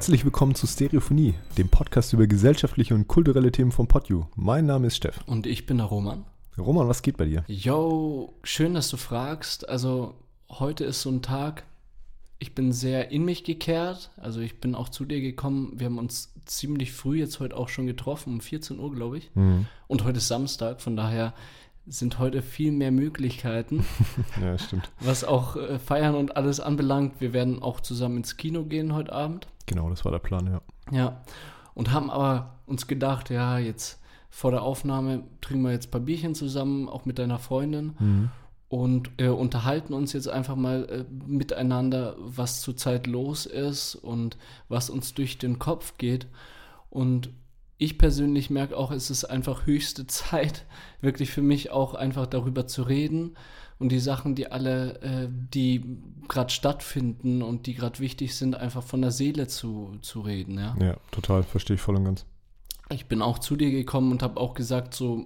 Herzlich willkommen zu Stereophonie, dem Podcast über gesellschaftliche und kulturelle Themen von PodU. Mein Name ist Steff. Und ich bin der Roman. Roman, was geht bei dir? Yo, schön, dass du fragst. Also, heute ist so ein Tag, ich bin sehr in mich gekehrt. Also, ich bin auch zu dir gekommen. Wir haben uns ziemlich früh jetzt heute auch schon getroffen, um 14 Uhr, glaube ich. Mhm. Und heute ist Samstag, von daher sind heute viel mehr Möglichkeiten, Ja, stimmt. was auch äh, Feiern und alles anbelangt. Wir werden auch zusammen ins Kino gehen heute Abend. Genau, das war der Plan, ja. Ja, und haben aber uns gedacht, ja, jetzt vor der Aufnahme trinken wir jetzt ein paar Bierchen zusammen, auch mit deiner Freundin Mhm. und äh, unterhalten uns jetzt einfach mal äh, miteinander, was zurzeit los ist und was uns durch den Kopf geht. Und ich persönlich merke auch, es ist einfach höchste Zeit, wirklich für mich auch einfach darüber zu reden und die Sachen, die alle, äh, die gerade stattfinden und die gerade wichtig sind, einfach von der Seele zu, zu reden. Ja? Ja, total, verstehe ich voll und ganz. Ich bin auch zu dir gekommen und habe auch gesagt, so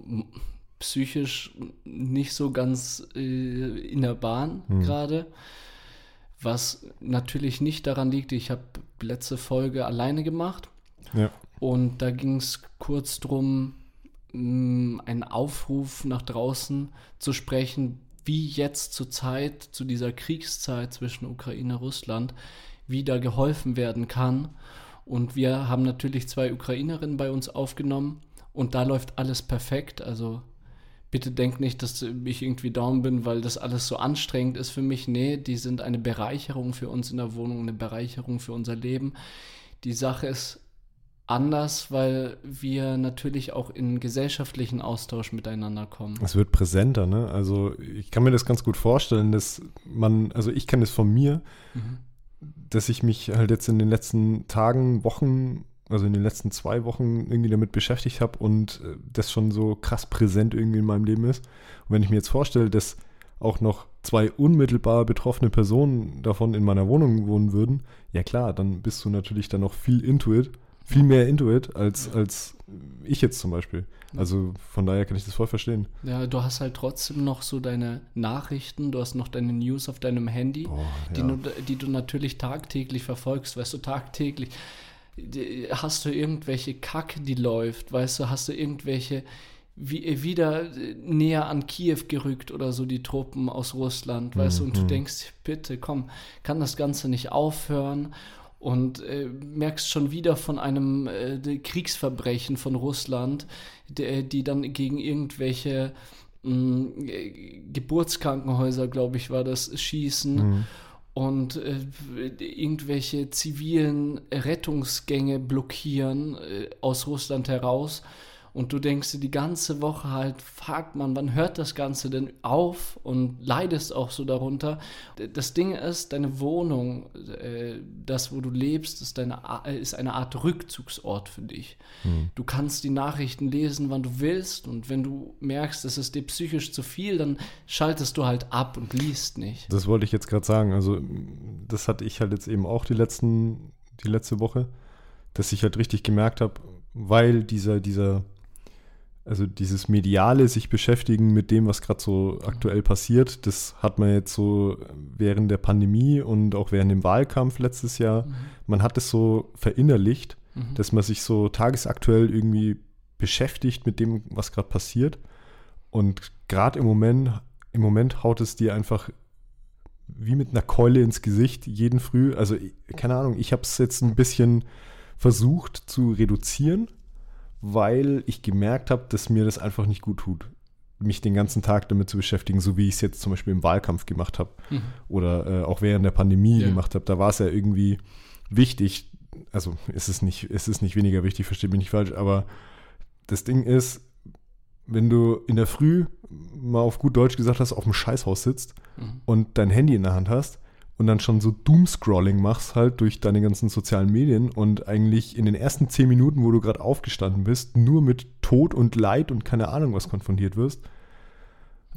psychisch nicht so ganz äh, in der Bahn Hm. gerade. Was natürlich nicht daran liegt, ich habe letzte Folge alleine gemacht Ja, und da ging es kurz drum, mh, einen Aufruf nach draußen zu sprechen, wie jetzt zur Zeit, zu dieser Kriegszeit zwischen Ukraine und Russland, wie da geholfen werden kann. Und wir haben natürlich zwei Ukrainerinnen bei uns aufgenommen und da läuft alles perfekt. Also bitte denk nicht, dass ich irgendwie down bin, weil das alles so anstrengend ist für mich. Nee, die sind eine Bereicherung für uns in der Wohnung, eine Bereicherung für unser Leben. Die Sache ist anders, weil wir natürlich auch in gesellschaftlichen Austausch miteinander kommen. es wird präsenter, ne? Also ich kann mir das ganz gut vorstellen, dass man, also ich kenne das von mir, Mhm. dass ich mich halt jetzt in den letzten Tagen, Wochen, also in den letzten zwei Wochen irgendwie damit beschäftigt habe und äh, das schon so krass präsent irgendwie in meinem Leben ist. Und wenn ich mir jetzt vorstelle, dass auch noch zwei unmittelbar betroffene Personen davon in meiner Wohnung wohnen würden, ja klar, dann bist du natürlich dann noch viel into it, viel mehr into it als, als ich jetzt zum Beispiel. Also von daher kann ich das voll verstehen. Ja, du hast halt trotzdem noch so deine Nachrichten, du hast noch deine News auf deinem Handy, Boah, die, ja. du, die du natürlich tagtäglich verfolgst, weißt du, tagtäglich. Hast du irgendwelche Kacke, die läuft, weißt du, hast du irgendwelche wie, wieder äh, näher an Kiew gerückt oder so, die Truppen aus Russland, weißt du, und du Mhm. denkst, bitte, komm, kann das Ganze nicht aufhören? Und äh, merkst schon wieder von einem äh, Kriegsverbrechen von Russland, der, die dann gegen irgendwelche mh, äh, Geburtskrankenhäuser, glaube ich, war das, schießen Mhm. und äh, irgendwelche zivilen Rettungsgänge blockieren äh, aus Russland heraus. Und du denkst dir die ganze Woche halt, fuck man, wann hört das Ganze denn auf? Und leidest auch so darunter. Das Ding ist, deine Wohnung, äh, das, wo du lebst, ist, deine, äh, ist eine Art Rückzugsort für dich. Mhm. Du kannst die Nachrichten lesen, wann du willst. Und wenn du merkst, es ist dir psychisch zu viel, dann schaltest du halt ab und liest nicht. Das wollte ich jetzt gerade sagen. Also, das hatte ich halt jetzt eben auch die letzten, die letzte Woche, dass ich halt richtig gemerkt habe, weil dieser, dieser, also dieses mediale sich beschäftigen mit dem, was gerade so aktuell passiert, das hat man jetzt so während der Pandemie und auch während dem Wahlkampf letztes Jahr, man hat es so verinnerlicht, Mhm. dass man sich so tagesaktuell irgendwie beschäftigt mit dem, was gerade passiert. Und gerade im Moment, im Moment haut es dir einfach wie mit einer Keule ins Gesicht jeden Früh. Also, keine Ahnung, ich habe es jetzt ein bisschen versucht zu reduzieren, weil ich gemerkt habe, dass mir das einfach nicht gut tut, mich den ganzen Tag damit zu beschäftigen, so wie ich es jetzt zum Beispiel im Wahlkampf gemacht habe Mhm. oder äh, auch während der Pandemie Ja. gemacht habe. Da war es ja irgendwie wichtig, also es ist nicht, es ist nicht weniger wichtig, verstehe mich nicht falsch, aber das Ding ist, wenn du in der Früh mal auf gut Deutsch gesagt hast, auf dem Scheißhaus sitzt Mhm. und dein Handy in der Hand hast und dann schon so Doomscrolling machst halt durch deine ganzen sozialen Medien und eigentlich in den ersten zehn Minuten, wo du gerade aufgestanden bist, nur mit Tod und Leid und keine Ahnung was konfrontiert wirst.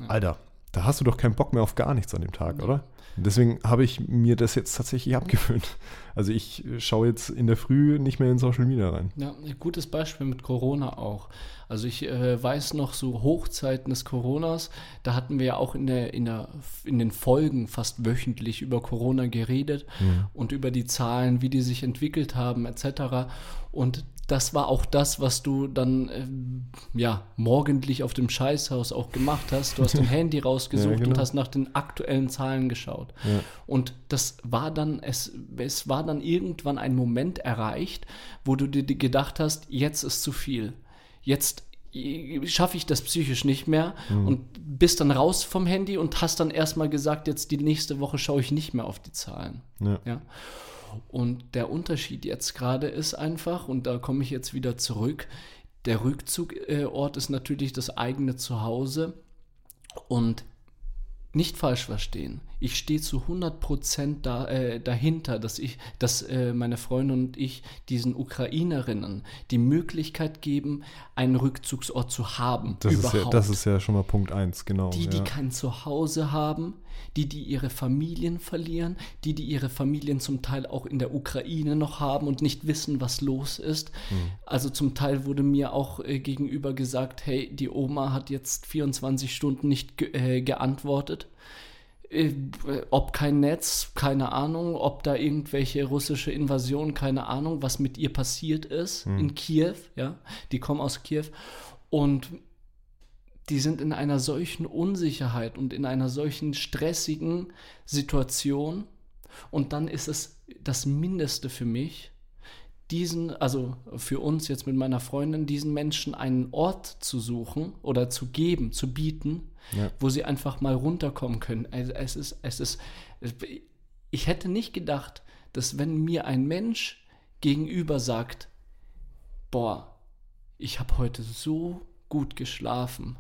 Ja. Alter, da hast du doch keinen Bock mehr auf gar nichts an dem Tag, oder? Deswegen habe ich mir das jetzt tatsächlich abgewöhnt. Also ich schaue jetzt in der Früh nicht mehr in Social Media rein. Ja, ein gutes Beispiel mit Corona auch. Also ich äh, weiß noch so Hochzeiten des Coronas, da hatten wir ja auch in, der, in, der, in den Folgen fast wöchentlich über Corona geredet Mhm. und über die Zahlen, wie die sich entwickelt haben etc. Und das war auch das, was du dann ähm, ja morgendlich auf dem Scheißhaus auch gemacht hast. Du hast dein Handy rausgesucht Ja, genau. und hast nach den aktuellen Zahlen geschaut. Ja. Und das war dann, es, es war dann irgendwann ein Moment erreicht, wo du dir gedacht hast, jetzt ist zu viel. Jetzt schaffe ich das psychisch nicht mehr und bist dann raus vom Handy und hast dann erstmal gesagt, jetzt die nächste Woche schaue ich nicht mehr auf die Zahlen. Ja. Ja. Und der Unterschied jetzt gerade ist einfach, und da komme ich jetzt wieder zurück, der Rückzugort ist natürlich das eigene Zuhause und nicht falsch verstehen. Ich stehe zu 100% da, äh, dahinter, dass ich, dass äh, meine Freunde und ich diesen Ukrainerinnen die Möglichkeit geben, einen Rückzugsort zu haben. Das, ist ja, überhaupt das ist ja schon mal Punkt eins, genau. die, die ja. kein Zuhause haben, die, die ihre Familien verlieren, die, die ihre Familien zum Teil auch in der Ukraine noch haben und nicht wissen, was los ist. Hm. Also zum Teil wurde mir auch äh, gegenüber gesagt, hey, die Oma hat jetzt 24 Stunden nicht ge äh, geantwortet. Äh, ob kein Netz, keine Ahnung, ob da irgendwelche russische Invasion, keine Ahnung, was mit ihr passiert ist in Kiew, ja, die kommen aus Kiew und die sind in einer solchen Unsicherheit und in einer solchen stressigen Situation. Und dann ist es das Mindeste für mich, diesen, also für uns jetzt mit meiner Freundin, diesen Menschen einen Ort zu suchen oder zu geben, zu bieten, Ja. wo sie einfach mal runterkommen können. Also es ist, es ist, ich hätte nicht gedacht, dass wenn mir ein Mensch gegenüber sagt, boah, ich habe heute so gut geschlafen,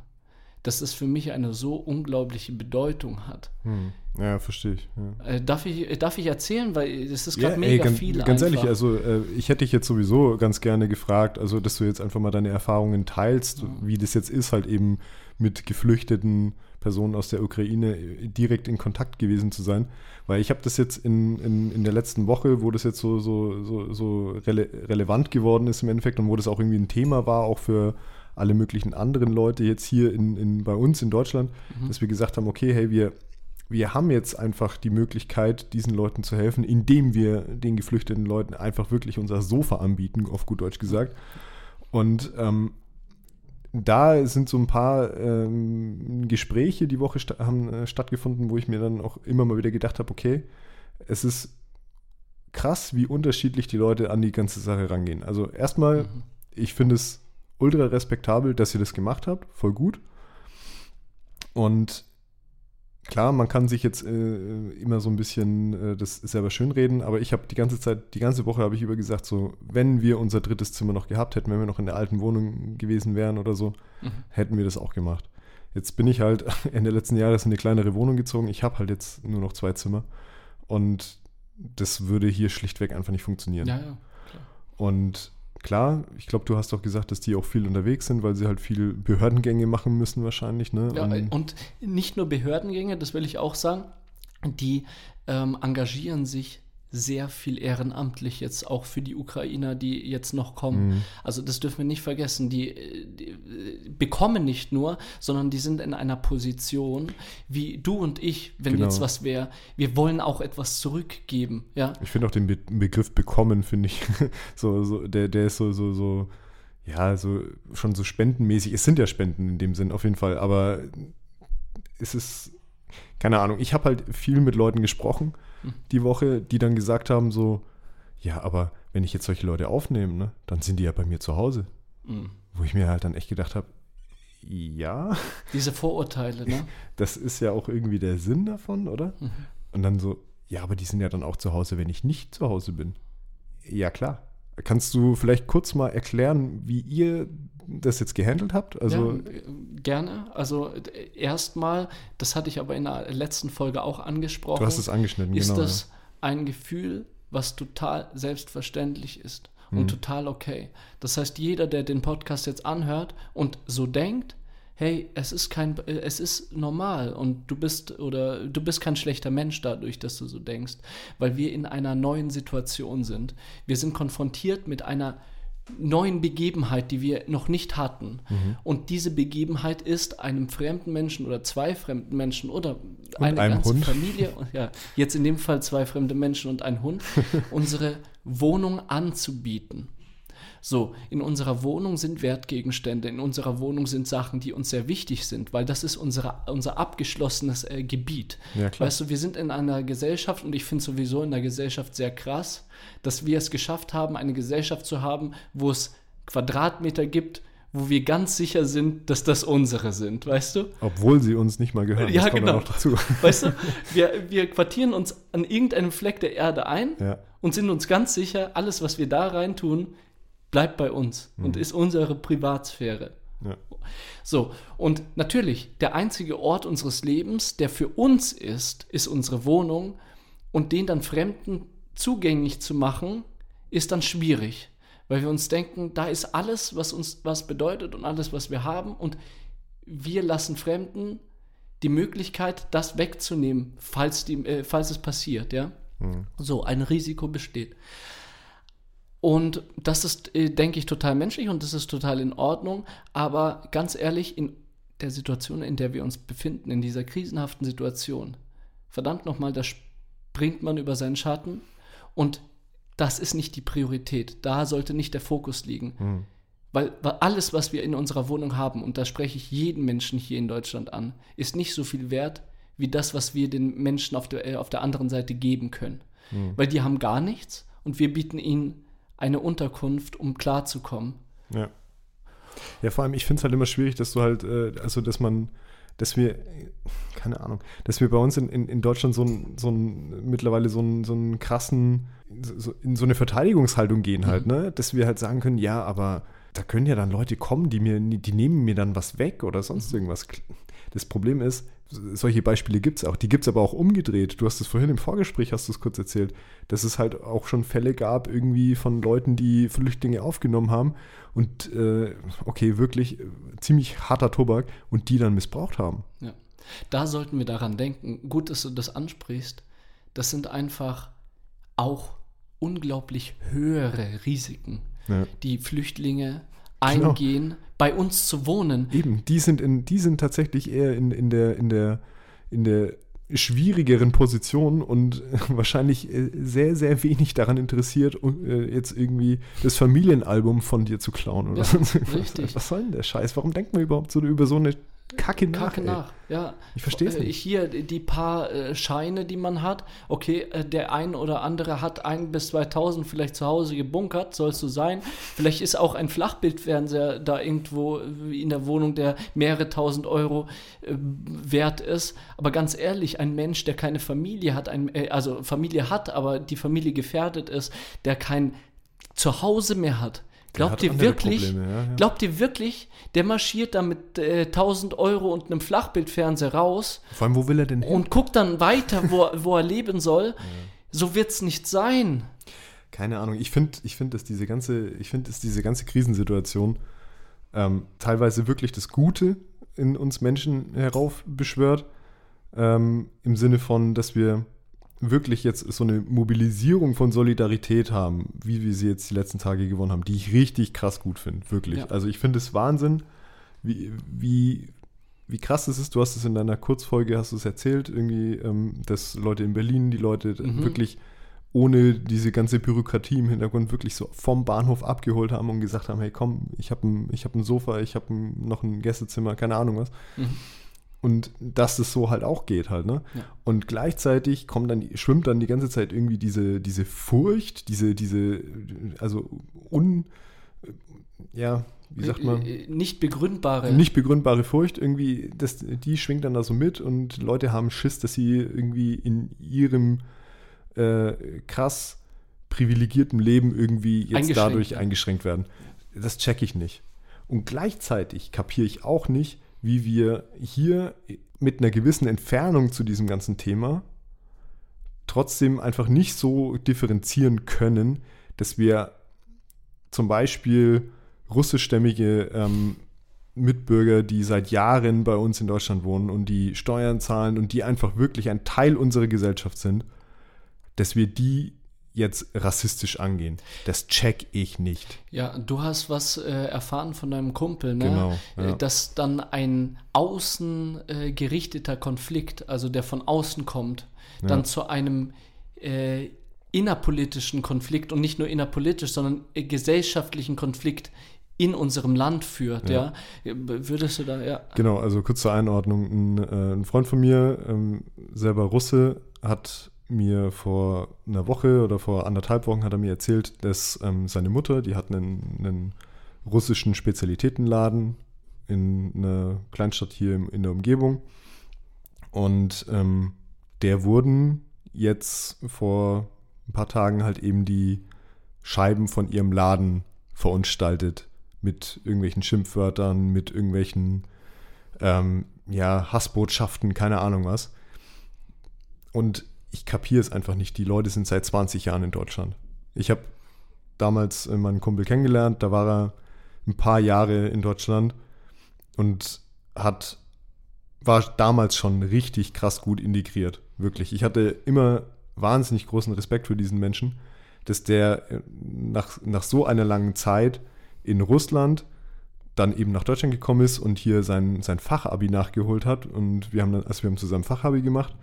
dass es für mich eine so unglaubliche Bedeutung hat. Hm. ja, verstehe ich. Ja. Äh, darf, ich, darf ich erzählen? Weil es ist gerade Ja, mega ey, ganz, viel ganz ehrlich, einfach. also äh, ich hätte dich jetzt sowieso ganz gerne gefragt, also dass du jetzt einfach mal deine Erfahrungen teilst, wie das jetzt ist, halt eben mit geflüchteten Personen aus der Ukraine äh, direkt in Kontakt gewesen zu sein. Weil ich habe das jetzt in, in, in der letzten Woche, wo das jetzt so, so, so, so rele relevant geworden ist im Endeffekt und wo das auch irgendwie ein Thema war, auch für alle möglichen anderen Leute jetzt hier in, in, bei uns in Deutschland, dass wir gesagt haben, okay, hey, wir, wir haben jetzt einfach die Möglichkeit, diesen Leuten zu helfen, indem wir den geflüchteten Leuten einfach wirklich unser Sofa anbieten, auf gut Deutsch gesagt. Und ähm, da sind so ein paar ähm, Gespräche die Woche sta haben äh, stattgefunden, wo ich mir dann auch immer mal wieder gedacht habe, okay, es ist krass, wie unterschiedlich die Leute an die ganze Sache rangehen. Also erstmal, Mhm. ich finde es ultra respektabel, dass ihr das gemacht habt, voll gut. Und klar, man kann sich jetzt äh, immer so ein bisschen äh, das selber schönreden, aber ich habe die ganze Zeit, die ganze Woche habe ich über gesagt, so, wenn wir unser drittes Zimmer noch gehabt hätten, wenn wir noch in der alten Wohnung gewesen wären oder so, Mhm. hätten wir das auch gemacht. Jetzt bin ich halt Ende letzten Jahres in eine kleinere Wohnung gezogen. Ich habe halt jetzt nur noch zwei Zimmer und das würde hier schlichtweg einfach nicht funktionieren. Ja, ja. Und klar, ich glaube, du hast auch gesagt, dass die auch viel unterwegs sind, weil sie halt viel Behördengänge machen müssen wahrscheinlich. Ne? Ja, Und- und nicht nur Behördengänge, das will ich auch sagen, die ähm, engagieren sich sehr viel ehrenamtlich jetzt auch für die Ukrainer, die jetzt noch kommen. Mhm. Also das dürfen wir nicht vergessen. Die, die bekommen nicht nur, sondern die sind in einer Position wie du und ich, wenn Genau. jetzt was wäre. Wir wollen auch etwas zurückgeben. Ja, Ich finde auch den Be Begriff bekommen, finde ich, so, so, der, der ist so, so, so, ja, so schon so spendenmäßig. Es sind ja Spenden in dem Sinn, auf jeden Fall, aber es ist, keine Ahnung, ich habe halt viel mit Leuten gesprochen die Woche, die dann gesagt haben, so, ja, aber wenn ich jetzt solche Leute aufnehme, ne, dann sind die ja bei mir zu Hause. Mhm. Wo ich mir halt dann echt gedacht habe, ja, diese Vorurteile, ne? das ist ja auch irgendwie der Sinn davon, oder? Mhm. Und dann so, ja, aber die sind ja dann auch zu Hause, wenn ich nicht zu Hause bin. Ja, klar. Kannst du vielleicht kurz mal erklären, wie ihr das jetzt gehandelt habt? Also, ja, gerne. Also erstmal, das hatte ich aber in der letzten Folge auch angesprochen. du hast es angeschnitten, ist genau. das ein Gefühl, was total selbstverständlich ist und Mhm. total okay. Das heißt, jeder, der den Podcast jetzt anhört und so denkt, hey, es ist kein, äh, es ist normal und du bist oder du bist kein schlechter Mensch dadurch, dass du so denkst, weil wir in einer neuen Situation sind. Wir sind konfrontiert mit einer neuen Begebenheit, die wir noch nicht hatten. Mhm. Und diese Begebenheit ist einem fremden Menschen oder zwei fremden Menschen oder Und eine ganze Hund. Familie, ja, jetzt in dem Fall zwei fremde Menschen und ein Hund, unsere Wohnung anzubieten. So, in unserer Wohnung sind Wertgegenstände, in unserer Wohnung sind Sachen, die uns sehr wichtig sind, weil das ist unsere, unser abgeschlossenes äh, Gebiet. Ja. Weißt du, wir sind in einer Gesellschaft und ich finde sowieso in der Gesellschaft sehr krass, dass wir es geschafft haben, eine Gesellschaft zu haben, wo es Quadratmeter gibt, wo wir ganz sicher sind, dass das unsere sind, weißt du? Obwohl sie uns nicht mal gehören. Ja, das kommt genau. auch noch dazu. Weißt du, wir, wir quartieren uns an irgendeinem Fleck der Erde ein Ja. und sind uns ganz sicher, alles, was wir da rein tun, bleibt bei uns und ist unsere Privatsphäre. Ja. So, und natürlich, der einzige Ort unseres Lebens, der für uns ist, ist unsere Wohnung und den dann Fremden zugänglich zu machen, ist dann schwierig, weil wir uns denken, da ist alles, was uns was bedeutet und alles, was wir haben und wir lassen Fremden die Möglichkeit, das wegzunehmen, falls, die, äh, falls es passiert, ja. So, ein Risiko besteht. Und das ist, äh, denke ich, total menschlich und das ist total in Ordnung. Aber ganz ehrlich, in der Situation, in der wir uns befinden, in dieser krisenhaften Situation, verdammt nochmal, da springt man über seinen Schatten und das ist nicht die Priorität. Da sollte nicht der Fokus liegen. Weil, weil alles, was wir in unserer Wohnung haben, und da spreche ich jeden Menschen hier in Deutschland an, ist nicht so viel wert wie das, was wir den Menschen auf der, äh, auf der anderen Seite geben können. Weil die haben gar nichts und wir bieten ihnen eine Unterkunft, um klarzukommen. Ja. Ja, vor allem, ich finde es halt immer schwierig, dass du halt, äh, also dass man, dass wir, keine Ahnung, dass wir bei uns in, in, in Deutschland so ein, so ein, mittlerweile so einen, so einen krassen, so, in so eine Verteidigungshaltung gehen halt, ne? Dass wir halt sagen können, ja, aber da können ja dann Leute kommen, die mir, die nehmen mir dann was weg oder sonst irgendwas. Das Problem ist, solche Beispiele gibt es auch. Die gibt es aber auch umgedreht. Du hast es vorhin im Vorgespräch, hast du es kurz erzählt, dass es halt auch schon Fälle gab, irgendwie von Leuten, die Flüchtlinge aufgenommen haben und, äh, okay, wirklich äh, ziemlich harter Tobak und die dann missbraucht haben. Ja. Da sollten wir daran denken. Gut, dass du das ansprichst. Das sind einfach auch unglaublich höhere Risiken, Ja. die Flüchtlinge Genau. eingehen, bei uns zu wohnen. Eben, die sind, in, die sind tatsächlich eher in, in, der, in, der, in der schwierigeren Position und wahrscheinlich äh, sehr, sehr wenig daran interessiert, äh, jetzt irgendwie das Familienalbum von dir zu klauen oder Ja, irgendwas. richtig. Was soll denn der Scheiß? Warum denkt man überhaupt so über so eine Kacke nach? Kacke ey? nach, ja. Ich versteh's Äh, nicht. Hier die paar äh, Scheine, die man hat. Okay, äh, der ein oder andere hat ein bis 2000 vielleicht zu Hause gebunkert, soll es so sein. Vielleicht ist auch ein Flachbildfernseher da irgendwo äh, in der Wohnung, der mehrere tausend Euro äh, wert ist. Aber ganz ehrlich, ein Mensch, der keine Familie hat, ein, äh, also Familie hat, aber die Familie gefährdet ist, der kein Zuhause mehr hat. Glaubt ihr wirklich, Probleme, ja, ja. Glaubt ihr wirklich, der marschiert da mit äh, 1000 Euro und einem Flachbildfernseher raus Vor allem, wo will er denn hin? und guckt dann weiter, wo, wo er leben soll? So wird's nicht sein. Keine Ahnung. Ich finde, ich find, dass diese ganze, ich finde, dass diese ganze Krisensituation ähm, teilweise wirklich das Gute in uns Menschen heraufbeschwört. Ähm, Im Sinne von, dass wir wirklich jetzt so eine Mobilisierung von Solidarität haben, wie wir sie jetzt die letzten Tage gewonnen haben, die ich richtig krass gut finde. Wirklich. Ja. Also ich finde es Wahnsinn, wie, wie, wie krass es ist. Du hast es in deiner Kurzfolge, hast du es erzählt, irgendwie, ähm, dass Leute in Berlin, die Leute Mhm. wirklich ohne diese ganze Bürokratie im Hintergrund wirklich so vom Bahnhof abgeholt haben und gesagt haben, hey komm, ich habe ein, ich hab ein Sofa, ich habe noch ein Gästezimmer, keine Ahnung was. Mhm. Und dass es so halt auch geht halt, ne? Ja. Und gleichzeitig kommt dann, schwimmt dann die ganze Zeit irgendwie diese, diese Furcht, diese, diese, also un, ja, wie sagt man? Äh, äh, Nicht begründbare. nicht begründbare Furcht irgendwie, das, die schwingt dann da so mit und Leute haben Schiss, dass sie irgendwie in ihrem äh, krass privilegierten Leben irgendwie jetzt Eingeschränkt dadurch werden. eingeschränkt werden. Das check ich nicht. Und gleichzeitig kapiere ich auch nicht, wie wir hier mit einer gewissen Entfernung zu diesem ganzen Thema trotzdem einfach nicht so differenzieren können, dass wir zum Beispiel russischstämmige ähm, Mitbürger, die seit Jahren bei uns in Deutschland wohnen und die Steuern zahlen und die einfach wirklich ein Teil unserer Gesellschaft sind, dass wir die jetzt rassistisch angehen. Das check ich nicht. Ja, du hast was äh, erfahren von deinem Kumpel, ne? Genau, ja. Äh, Dass dann ein außen äh, gerichteter Konflikt, also der von außen kommt, dann Ja. zu einem äh, innerpolitischen Konflikt und nicht nur innerpolitisch, sondern äh, gesellschaftlichen Konflikt in unserem Land führt, ja. Ja. Würdest du da, ja. Genau, also kurz zur Einordnung. Ein, äh, ein Freund von mir, ähm, selber Russe, hat mir vor einer Woche oder vor anderthalb Wochen hat er mir erzählt, dass ähm, seine Mutter, die hat einen, einen russischen Spezialitätenladen in einer Kleinstadt hier in der Umgebung. Und ähm, der wurden jetzt vor ein paar Tagen halt eben die Scheiben von ihrem Laden verunstaltet mit irgendwelchen Schimpfwörtern, mit irgendwelchen ähm, ja, Hassbotschaften, keine Ahnung was. Und ich kapiere es einfach nicht. Die Leute sind seit 20 Jahren in Deutschland. Ich habe damals äh, meinen Kumpel kennengelernt, da war er ein paar Jahre in Deutschland und hat war damals schon richtig krass gut integriert, wirklich. Ich hatte immer wahnsinnig großen Respekt für diesen Menschen, dass der äh, nach, nach so einer langen Zeit in Russland dann eben nach Deutschland gekommen ist und hier sein, sein Fachabi nachgeholt hat. Und wir haben dann, also wir haben zusammen Fachabi gemacht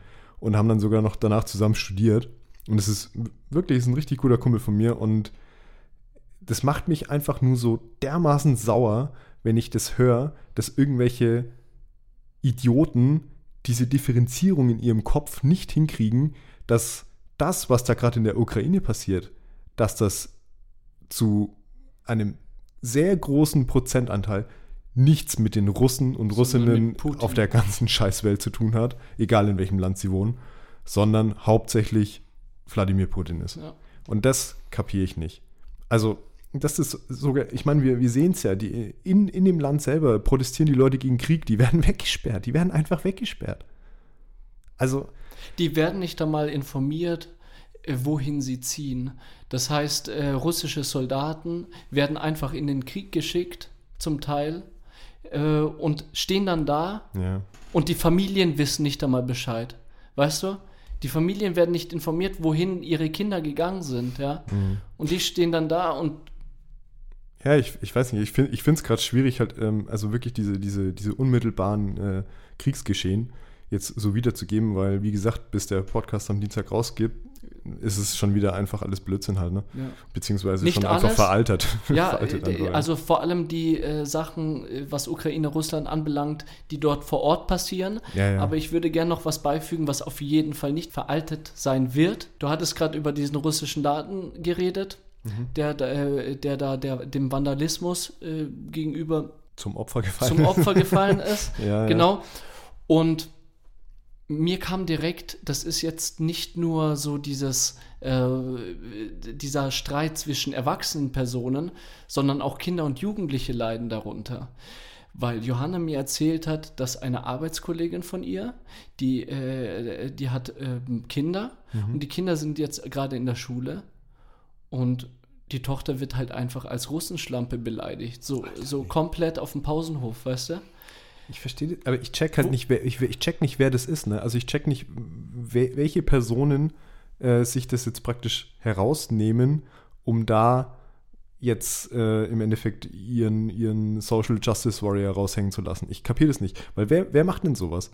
und haben dann sogar noch danach zusammen studiert. Und es ist wirklich ist ein richtig guter Kumpel von mir und das macht mich einfach nur so dermaßen sauer, wenn ich das höre, dass irgendwelche Idioten diese Differenzierung in ihrem Kopf nicht hinkriegen, dass das, was da gerade in der Ukraine passiert, dass das zu einem sehr großen Prozentanteil nichts mit den Russen und Russinnen auf der ganzen Scheißwelt zu tun hat, egal in welchem Land sie wohnen, sondern hauptsächlich Wladimir Putin ist. Ja. Und das kapiere ich nicht. Also, das ist sogar, ich meine, wir, wir sehen es ja, die, in, in dem Land selber protestieren die Leute gegen Krieg, die werden weggesperrt, die werden einfach weggesperrt. Also, Die werden nicht einmal informiert, äh, wohin sie ziehen. Das heißt, äh, russische Soldaten werden einfach in den Krieg geschickt, zum Teil, äh, und stehen dann da ja. und die Familien wissen nicht einmal Bescheid. Weißt du? Die Familien werden nicht informiert, wohin ihre Kinder gegangen sind, ja. Und die stehen dann da und Ja, ich, ich weiß nicht, ich finde es gerade schwierig, halt, ähm, also wirklich diese, diese, diese unmittelbaren äh, Kriegsgeschehen jetzt so wiederzugeben, weil, wie gesagt, bis der Podcast am Dienstag rausgibt, ist es schon wieder einfach alles Blödsinn halt, ne? Ja. Beziehungsweise Nicht schon einfach alles. veraltet. Ja, veraltet äh, einfach, ja. also vor allem die äh, Sachen, äh, was Ukraine, Russland anbelangt, die dort vor Ort passieren. Ja, ja. Aber ich würde gerne noch was beifügen, was auf jeden Fall nicht veraltet sein wird. Du hattest gerade über diesen russischen Daten geredet, Mhm. der, da, äh, der da der, dem Vandalismus äh, gegenüber zum Opfer gefallen. zum Opfer gefallen ist. Ja, ja. Genau. Und mir kam direkt, das ist jetzt nicht nur so dieses, äh, dieser Streit zwischen erwachsenen Personen, sondern auch Kinder und Jugendliche leiden darunter. Weil Johanna mir erzählt hat, dass eine Arbeitskollegin von ihr, die, äh, die hat ähm, Kinder und die Kinder sind jetzt gerade in der Schule und die Tochter wird halt einfach als Russenschlampe beleidigt. So, so komplett auf dem Pausenhof, weißt du? Ich verstehe, das, aber ich check halt nicht, wer, ich, ich check nicht, wer das ist, ne? Also ich check nicht, wer, welche Personen äh, sich das jetzt praktisch herausnehmen, um da jetzt äh, im Endeffekt ihren, ihren Social Justice Warrior raushängen zu lassen. Ich kapiere das nicht. Weil wer, wer macht denn sowas?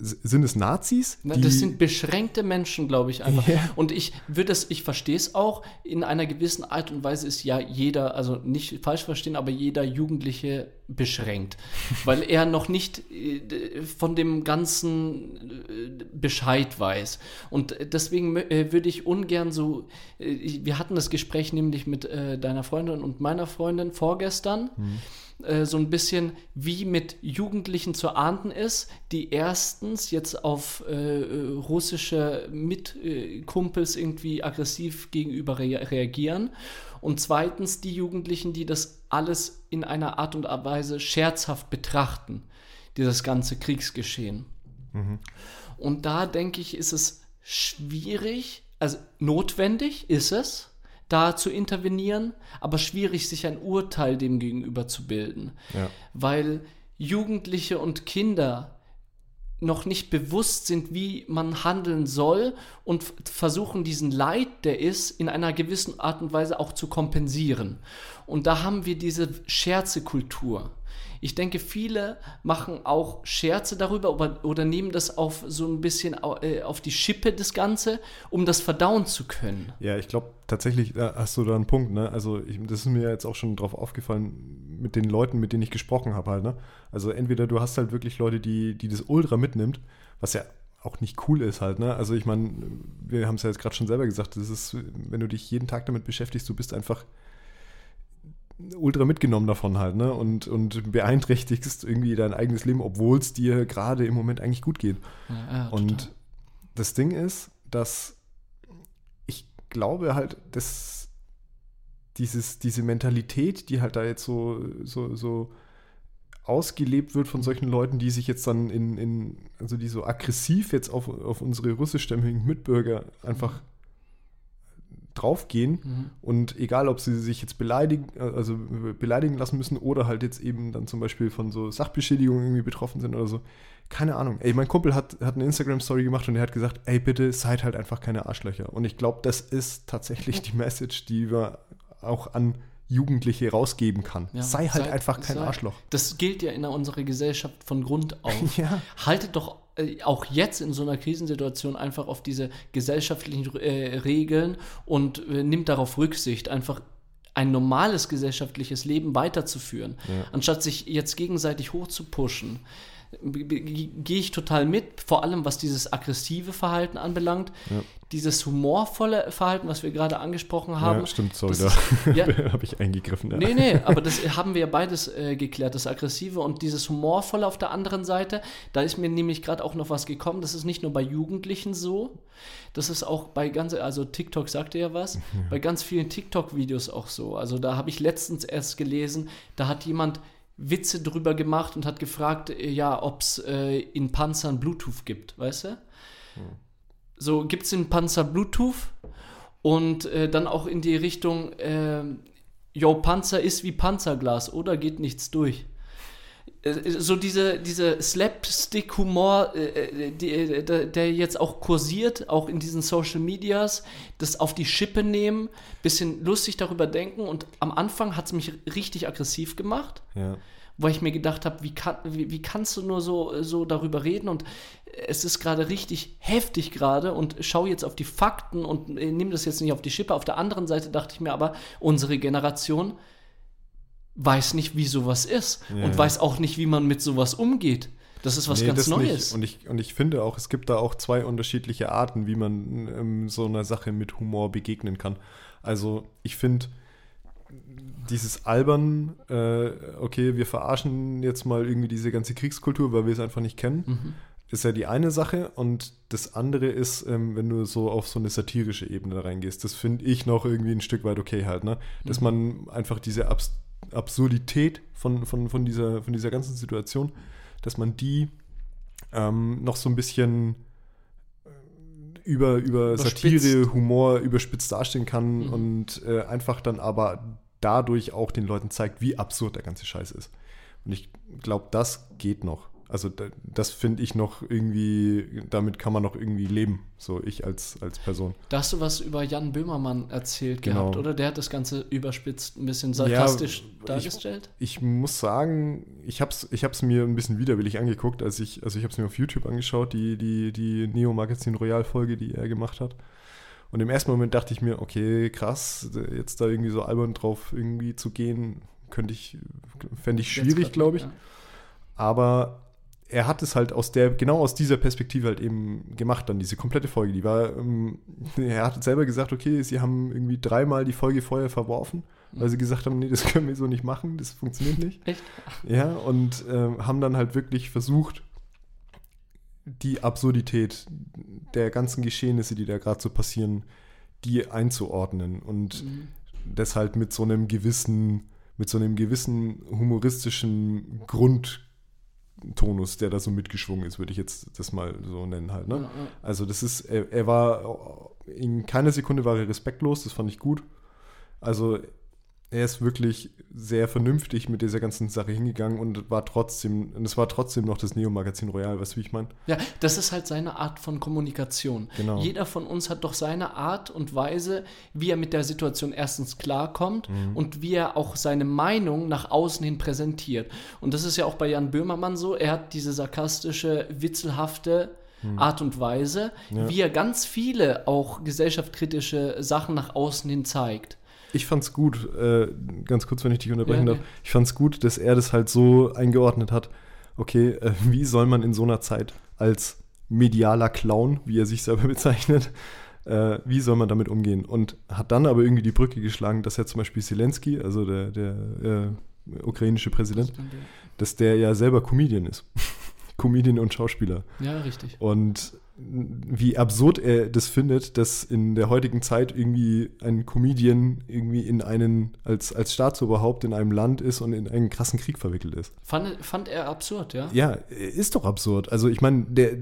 Sind es Nazis? Na, das sind beschränkte Menschen, glaube ich einfach. Ja. Und ich würde es, ich verstehe es auch, in einer gewissen Art und Weise ist ja jeder, also nicht falsch verstehen, aber jeder Jugendliche beschränkt, weil er noch nicht äh, von dem ganzen äh, Bescheid weiß. Und deswegen äh, würde ich ungern so, wir hatten das Gespräch nämlich mit deiner Freundin und meiner Freundin vorgestern äh, so ein bisschen wie mit Jugendlichen zu ahnden ist, die erstens jetzt auf äh, äh, russische Mitkumpels irgendwie aggressiv gegenüber rea reagieren und zweitens die Jugendlichen, die das alles in einer Art und Weise scherzhaft betrachten, dieses ganze Kriegsgeschehen. Und da denke ich, ist es schwierig, also notwendig ist es, da zu intervenieren, aber schwierig, sich ein Urteil dem gegenüber zu bilden. Ja. Weil Jugendliche und Kinder noch nicht bewusst sind, wie man handeln soll und versuchen, diesen Leid, der ist, in einer gewissen Art und Weise auch zu kompensieren. Und da haben wir diese Scherzekultur. Ich denke, viele machen auch Scherze darüber oder, oder nehmen das auf so ein bisschen äh, auf die Schippe, das Ganze, um das verdauen zu können. Ja, ich glaube tatsächlich hast du da einen Punkt, ne? Also ich, das ist mir jetzt auch schon drauf aufgefallen mit den Leuten, mit denen ich gesprochen habe halt, ne? Also entweder du hast halt wirklich Leute, die, die das ultra mitnimmt, was ja auch nicht cool ist halt, ne? Also ich meine, wir haben es ja jetzt gerade schon selber gesagt, das ist, wenn du dich jeden Tag damit beschäftigst, du bist einfach ultra mitgenommen davon halt, ne? Und, und beeinträchtigst irgendwie dein eigenes Leben, obwohl es dir gerade im Moment eigentlich gut geht. Ja, ja, Und total. das Ding ist, dass ich glaube halt, dass dieses, diese Mentalität, die halt da jetzt so, so, so ausgelebt wird von solchen Leuten, die sich jetzt dann in, in also die so aggressiv jetzt auf, auf unsere russischstämmigen Mitbürger einfach draufgehen Mhm. und egal, ob sie sich jetzt beleidigen, also beleidigen lassen müssen oder halt jetzt eben dann zum Beispiel von so Sachbeschädigungen irgendwie betroffen sind oder so. Keine Ahnung. Ey, mein Kumpel hat, hat eine Instagram-Story gemacht und er hat gesagt, ey, bitte seid halt einfach keine Arschlöcher. Und ich glaube, das ist tatsächlich die Message, die wir auch an Jugendliche rausgeben kann. Ja, sei halt sei- einfach kein sei- Arschloch. Das gilt ja in unserer Gesellschaft von Grund auf. Ja. Haltet doch äh, auch jetzt in so einer Krisensituation einfach auf diese gesellschaftlichen äh, Regeln und äh, nimmt darauf Rücksicht, einfach ein normales gesellschaftliches Leben weiterzuführen, Ja. anstatt sich jetzt gegenseitig hochzupushen. Gehe ich total mit, vor allem was dieses aggressive Verhalten anbelangt. Ja. Dieses humorvolle Verhalten, was wir gerade angesprochen haben. ja, stimmt, sorry, da ja. habe ich eingegriffen. Ja. Nee, nee, aber das haben wir ja beides äh, geklärt, das Aggressive und dieses Humorvolle auf der anderen Seite. Da ist mir nämlich gerade auch noch was gekommen. Das ist nicht nur bei Jugendlichen so, das ist auch bei ganz, also TikTok sagte ja was, bei ganz vielen TikTok-Videos auch so. Also da habe ich letztens erst gelesen, da hat jemand Witze drüber gemacht und hat gefragt, äh, ja, ob es äh, in Panzern Bluetooth gibt, weißt du? So, gibt es in Panzer Bluetooth? Und äh, dann auch in die Richtung, äh, yo, Panzer ist wie Panzerglas oder geht nichts durch. Äh, So diese, diese Slapstick-Humor, äh, äh, die, äh, der, jetzt auch kursiert, auch in diesen Social Medias, das auf die Schippe nehmen, bisschen lustig darüber denken und am Anfang hat es mich richtig aggressiv gemacht Ja. weil ich mir gedacht habe, wie, kann, wie, wie kannst du nur so, so darüber reden und es ist gerade richtig heftig gerade und schau jetzt auf die Fakten und äh, nimm das jetzt nicht auf die Schippe. Auf der anderen Seite dachte ich mir aber, unsere Generation weiß nicht, wie sowas ist Ja. und weiß auch nicht, wie man mit sowas umgeht. Das ist was Nee, ganz Neues. Nicht. Und, ich, und ich finde auch, es gibt da auch zwei unterschiedliche Arten, wie man ähm, so einer Sache mit Humor begegnen kann. Also ich finde dieses Albern, äh, okay, wir verarschen jetzt mal irgendwie diese ganze Kriegskultur, weil wir es einfach nicht kennen, Mhm. ist ja die eine Sache. Und das andere ist, ähm, wenn du so auf so eine satirische Ebene reingehst, das finde ich noch irgendwie ein Stück weit okay halt, ne? Dass Mhm. man einfach diese Abs Absurdität von, von, von, dieser, von dieser ganzen Situation, dass man die ähm, noch so ein bisschen äh, über, über Überspitzt. Satire, Humor überspitzt darstellen kann Mhm. und äh, einfach dann aber dadurch auch den Leuten zeigt, wie absurd der ganze Scheiß ist. Und ich glaube, das geht noch. Also da, das finde ich noch irgendwie, damit kann man noch irgendwie leben, so ich als, als Person. Da hast du was über Jan Böhmermann erzählt Genau. gehabt, oder? Der hat das Ganze überspitzt, ein bisschen sarkastisch ich- dargestellt. Ich muss sagen, ich habe es ich hab's mir ein bisschen widerwillig angeguckt, als ich, also ich habe es mir auf YouTube angeschaut, die, die, die Neo Magazin Royal Folge, die er gemacht hat. Und im ersten Moment dachte ich mir, okay, krass, jetzt da irgendwie so albern drauf irgendwie zu gehen, könnte ich, fände ich schwierig, glaube ich. ja. Aber er hat es halt aus der, genau aus dieser Perspektive halt eben gemacht, dann diese komplette Folge. Die war, ähm, er hat selber gesagt, okay, sie haben irgendwie dreimal die Folge vorher verworfen, weil sie gesagt haben, nee, das können wir so nicht machen, das funktioniert nicht. Echt? Ja, und ähm, haben dann halt wirklich versucht, die Absurdität der ganzen Geschehnisse, die da gerade so passieren, die einzuordnen und Mhm. das halt mit so einem gewissen, mit so einem gewissen humoristischen Grundtonus, der da so mitgeschwungen ist, würde ich jetzt das mal so nennen halt. Ne? Also das ist, er, er war, in keiner Sekunde war er respektlos, das fand ich gut. Also er ist wirklich sehr vernünftig mit dieser ganzen Sache hingegangen und war trotzdem, und es war trotzdem noch das Neo-Magazin Royal, weißt du, wie ich meine? Ja, das ist halt seine Art von Kommunikation. Genau. Jeder von uns hat doch seine Art und Weise, wie er mit der Situation erstens klarkommt Mhm. und wie er auch seine Meinung nach außen hin präsentiert. Und das ist ja auch bei Jan Böhmermann so. Er hat diese sarkastische, witzelhafte Art und Weise, Mhm. Ja. wie er ganz viele auch gesellschaftskritische Sachen nach außen hin zeigt. Ich fand's gut, äh, ganz kurz, wenn ich dich unterbrechen Ja, darf. ja. Ich fand's gut, dass er das halt so eingeordnet hat. Okay, äh, wie soll man in so einer Zeit als medialer Clown, wie er sich selber bezeichnet, äh, wie soll man damit umgehen? Und hat dann aber irgendwie die Brücke geschlagen, dass ja zum Beispiel Zelensky, also der, der äh, ukrainische Präsident, dass der ja selber Comedian ist. Comedian und Schauspieler. Ja, richtig. Und wie absurd er das findet, dass in der heutigen Zeit irgendwie ein Comedian irgendwie in einen, als, als Staatsoberhaupt in einem Land ist und in einen krassen Krieg verwickelt ist. Fand, fand er absurd, ja? Ja, ist doch absurd. Also ich meine, der,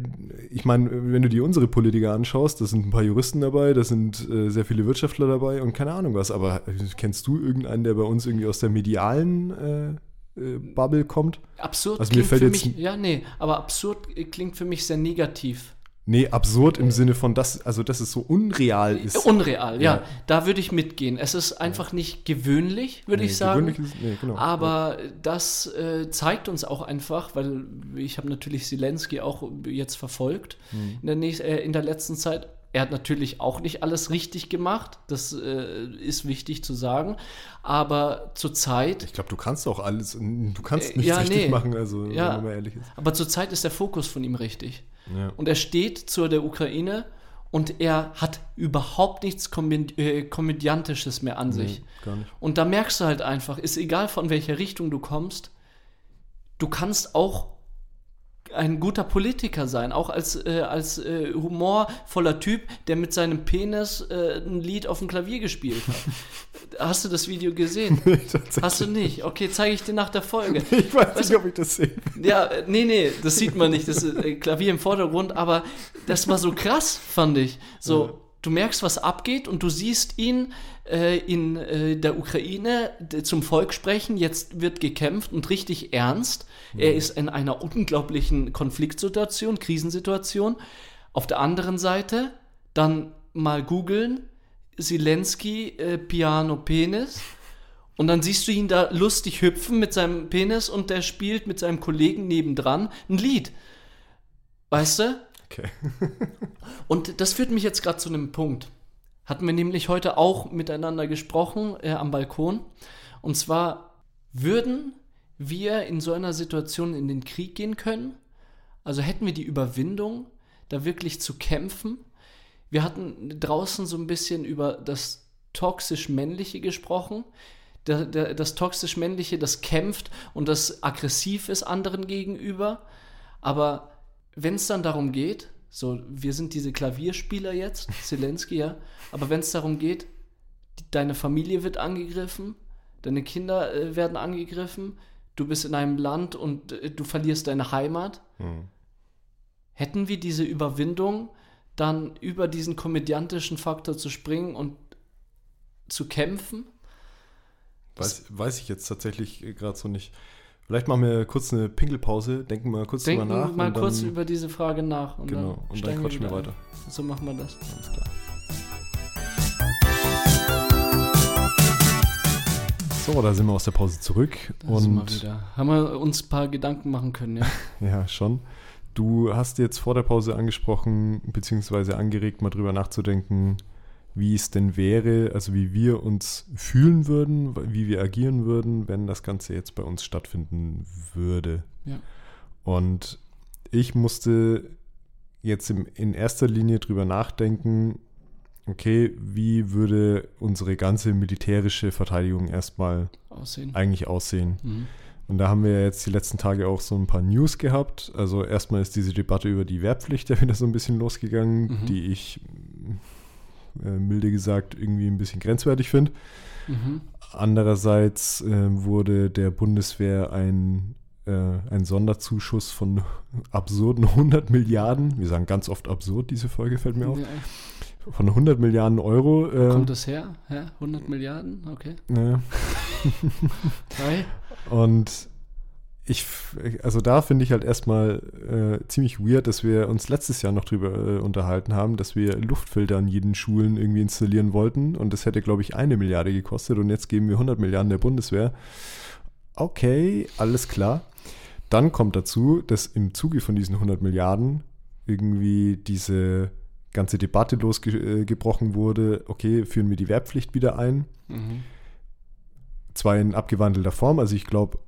ich meine, wenn du dir unsere Politiker anschaust, da sind ein paar Juristen dabei, da sind äh, sehr viele Wirtschaftler dabei und keine Ahnung was. Aber kennst du irgendeinen, der bei uns irgendwie aus der medialen äh, äh, Bubble kommt? Absurd Also mir klingt fällt für jetzt mich, ja, nee, aber absurd klingt für mich sehr negativ. Nee, absurd im Sinne von, dass, also dass es so unreal ist. Unreal, ja. Ja. Da würde ich mitgehen. Es ist einfach nicht gewöhnlich, würde Nee, ich sagen. gewöhnlich ist- nee, genau. Aber das äh, zeigt uns auch einfach, weil ich habe natürlich Zelensky auch jetzt verfolgt Hm. in, der nächst, äh, in der letzten Zeit. Er hat natürlich auch nicht alles richtig gemacht, das äh, ist wichtig zu sagen. Aber zurzeit, Ich glaube, du kannst auch alles, du kannst Äh, nichts ja, richtig nee. machen, also Ja. wenn man mal ehrlich ist. aber zurzeit ist der Fokus von ihm richtig. Ja. Und er steht zu der Ukraine und er hat überhaupt nichts Komödi äh, Komödiantisches mehr an sich. Nee. Und da merkst du halt einfach, ist egal von welcher Richtung du kommst, du kannst auch ein guter Politiker sein, auch als, äh, als äh, humorvoller Typ, der mit seinem Penis äh, ein Lied auf dem Klavier gespielt hat. Hast du das Video gesehen? Tatsächlich. Hast du nicht? Okay, zeige ich dir nach der Folge. Ich weiß Weißt nicht, ob ich das sehe. Ja, äh, nee, nee, das sieht man nicht, das ist äh, Klavier im Vordergrund, aber das war so krass, fand ich. So, Ja. Du merkst, was abgeht und du siehst ihn äh, in äh, der Ukraine zum Volk sprechen, jetzt wird gekämpft und richtig ernst. Er ist in einer unglaublichen Konfliktsituation, Krisensituation. Auf der anderen Seite dann mal googeln, Zelensky, äh, Piano, Penis. Und dann siehst du ihn da lustig hüpfen mit seinem Penis und der spielt mit seinem Kollegen nebendran ein Lied. Weißt du? Okay. Und das führt mich jetzt gerade zu einem Punkt. Hatten wir nämlich heute auch miteinander gesprochen äh, am Balkon. Und zwar würden wir in so einer Situation in den Krieg gehen können? Also hätten wir die Überwindung, da wirklich zu kämpfen? Wir hatten draußen so ein bisschen über das toxisch-männliche gesprochen. Da- da- Das toxisch-männliche, das kämpft und das aggressiv ist anderen gegenüber. Aber wenn es dann darum geht, so, wir sind diese Klavierspieler jetzt, Zelensky, ja, aber wenn es darum geht, deine Familie wird angegriffen, deine Kinder äh, werden angegriffen, du bist in einem Land und äh, du verlierst deine Heimat, Hm. hätten wir diese Überwindung, dann über diesen komödiantischen Faktor zu springen und zu kämpfen? Weiß, weiß ich jetzt tatsächlich gerade so nicht. Vielleicht machen wir kurz eine Pinkelpause, denken mal kurz Denken drüber nach. mal und dann, kurz über diese Frage nach. Und Genau, dann und dann quatschen wir weiter. ein. So machen wir das. Alles klar. So, da sind wir aus der Pause zurück. Da sind wir und wieder. Haben wir uns ein paar Gedanken machen können, ja? Ja, schon. Du hast jetzt vor der Pause angesprochen, beziehungsweise angeregt, mal drüber nachzudenken, wie es denn wäre, also wie wir uns fühlen würden, wie wir agieren würden, wenn das Ganze jetzt bei uns stattfinden würde. Ja. Und ich musste jetzt im, in erster Linie drüber nachdenken, okay, wie würde unsere ganze militärische Verteidigung erstmal Aussehen. eigentlich aussehen? Mhm. Und da haben wir jetzt die letzten Tage auch so ein paar News gehabt. Also erstmal ist diese Debatte über die Wehrpflicht ja wieder so ein bisschen losgegangen, Mhm. die ich milde gesagt irgendwie ein bisschen grenzwertig finde. Mhm. Andererseits äh, wurde der Bundeswehr ein, äh, ein Sonderzuschuss von absurden 100 Milliarden, wir sagen ganz oft absurd, diese Folge fällt mir auf, Ja, von 100 Milliarden Euro. Äh, Kommt das her? Ja, 100 Milliarden? Okay. Ja. Und ich, also da finde ich halt erstmal äh, ziemlich weird, dass wir uns letztes Jahr noch drüber äh, unterhalten haben, dass wir Luftfilter an jeden Schulen irgendwie installieren wollten und das hätte, glaube ich, eine Milliarde gekostet und jetzt geben wir 100 Milliarden der Bundeswehr. Okay, alles klar. Dann kommt dazu, dass im Zuge von diesen 100 Milliarden irgendwie diese ganze Debatte losgebrochen wurde, okay, führen wir die Wehrpflicht wieder ein. Mhm. Zwar in abgewandelter Form, also ich glaube,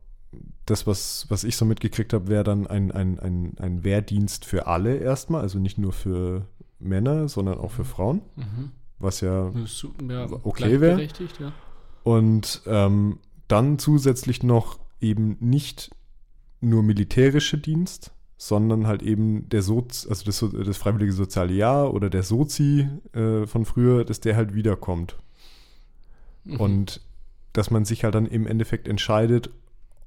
das, was, was ich so mitgekriegt habe, wäre dann ein, ein, ein, ein Wehrdienst für alle erstmal, also nicht nur für Männer, sondern auch für Frauen, mhm. was ja, ja okay wäre. Ja. Und ähm, dann zusätzlich noch eben nicht nur militärische Dienst, sondern halt eben der Sozi, also das, das freiwillige soziale Jahr oder der Sozi äh, von früher, dass der halt wiederkommt. Mhm. Und dass man sich halt dann im Endeffekt entscheidet,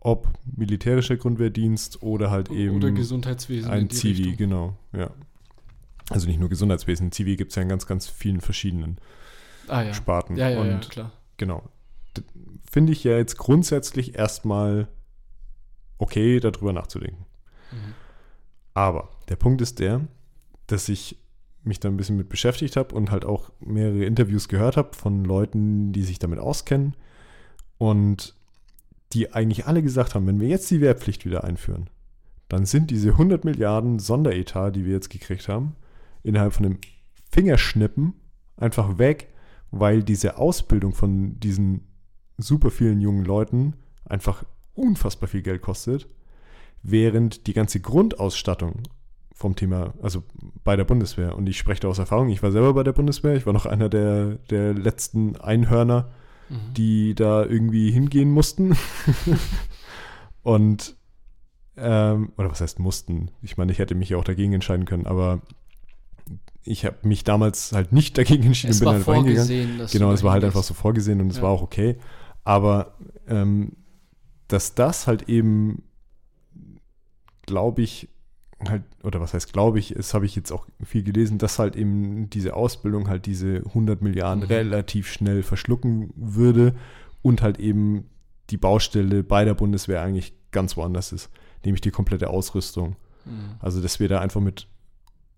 ob militärischer Grundwehrdienst oder halt eben oder Gesundheitswesen ein Zivi, Richtung. genau, ja. Also nicht nur Gesundheitswesen, Zivi gibt es ja in ganz, ganz vielen verschiedenen ah, ja. Sparten. Ja, ja, Und ja, klar. Genau. Finde ich ja jetzt grundsätzlich erstmal okay, darüber nachzudenken. Mhm. Aber der Punkt ist der, dass ich mich da ein bisschen mit beschäftigt habe und halt auch mehrere Interviews gehört habe von Leuten, die sich damit auskennen und die eigentlich alle gesagt haben, wenn wir jetzt die Wehrpflicht wieder einführen, dann sind diese 100 Milliarden Sonderetat, die wir jetzt gekriegt haben, innerhalb von einem Fingerschnippen einfach weg, weil diese Ausbildung von diesen super vielen jungen Leuten einfach unfassbar viel Geld kostet, während die ganze Grundausstattung vom Thema, also bei der Bundeswehr, und ich spreche da aus Erfahrung, ich war selber bei der Bundeswehr, ich war noch einer der, der letzten Einhörner, mhm. die da irgendwie hingehen mussten. und, ähm, oder was heißt mussten? Ich meine, ich hätte mich ja auch dagegen entscheiden können, aber ich habe mich damals halt nicht dagegen entschieden es bin war einfach hingegangen. Genau, es war halt einfach so vorgesehen und es ja. war auch okay. Aber ähm, dass das halt eben, glaube ich, halt, oder was heißt glaube ich, das habe ich jetzt auch viel gelesen, dass halt eben diese Ausbildung halt diese 100 Milliarden mhm. relativ schnell verschlucken würde und halt eben die Baustelle bei der Bundeswehr eigentlich ganz woanders ist, nämlich die komplette Ausrüstung. Mhm. Also, dass wir da einfach mit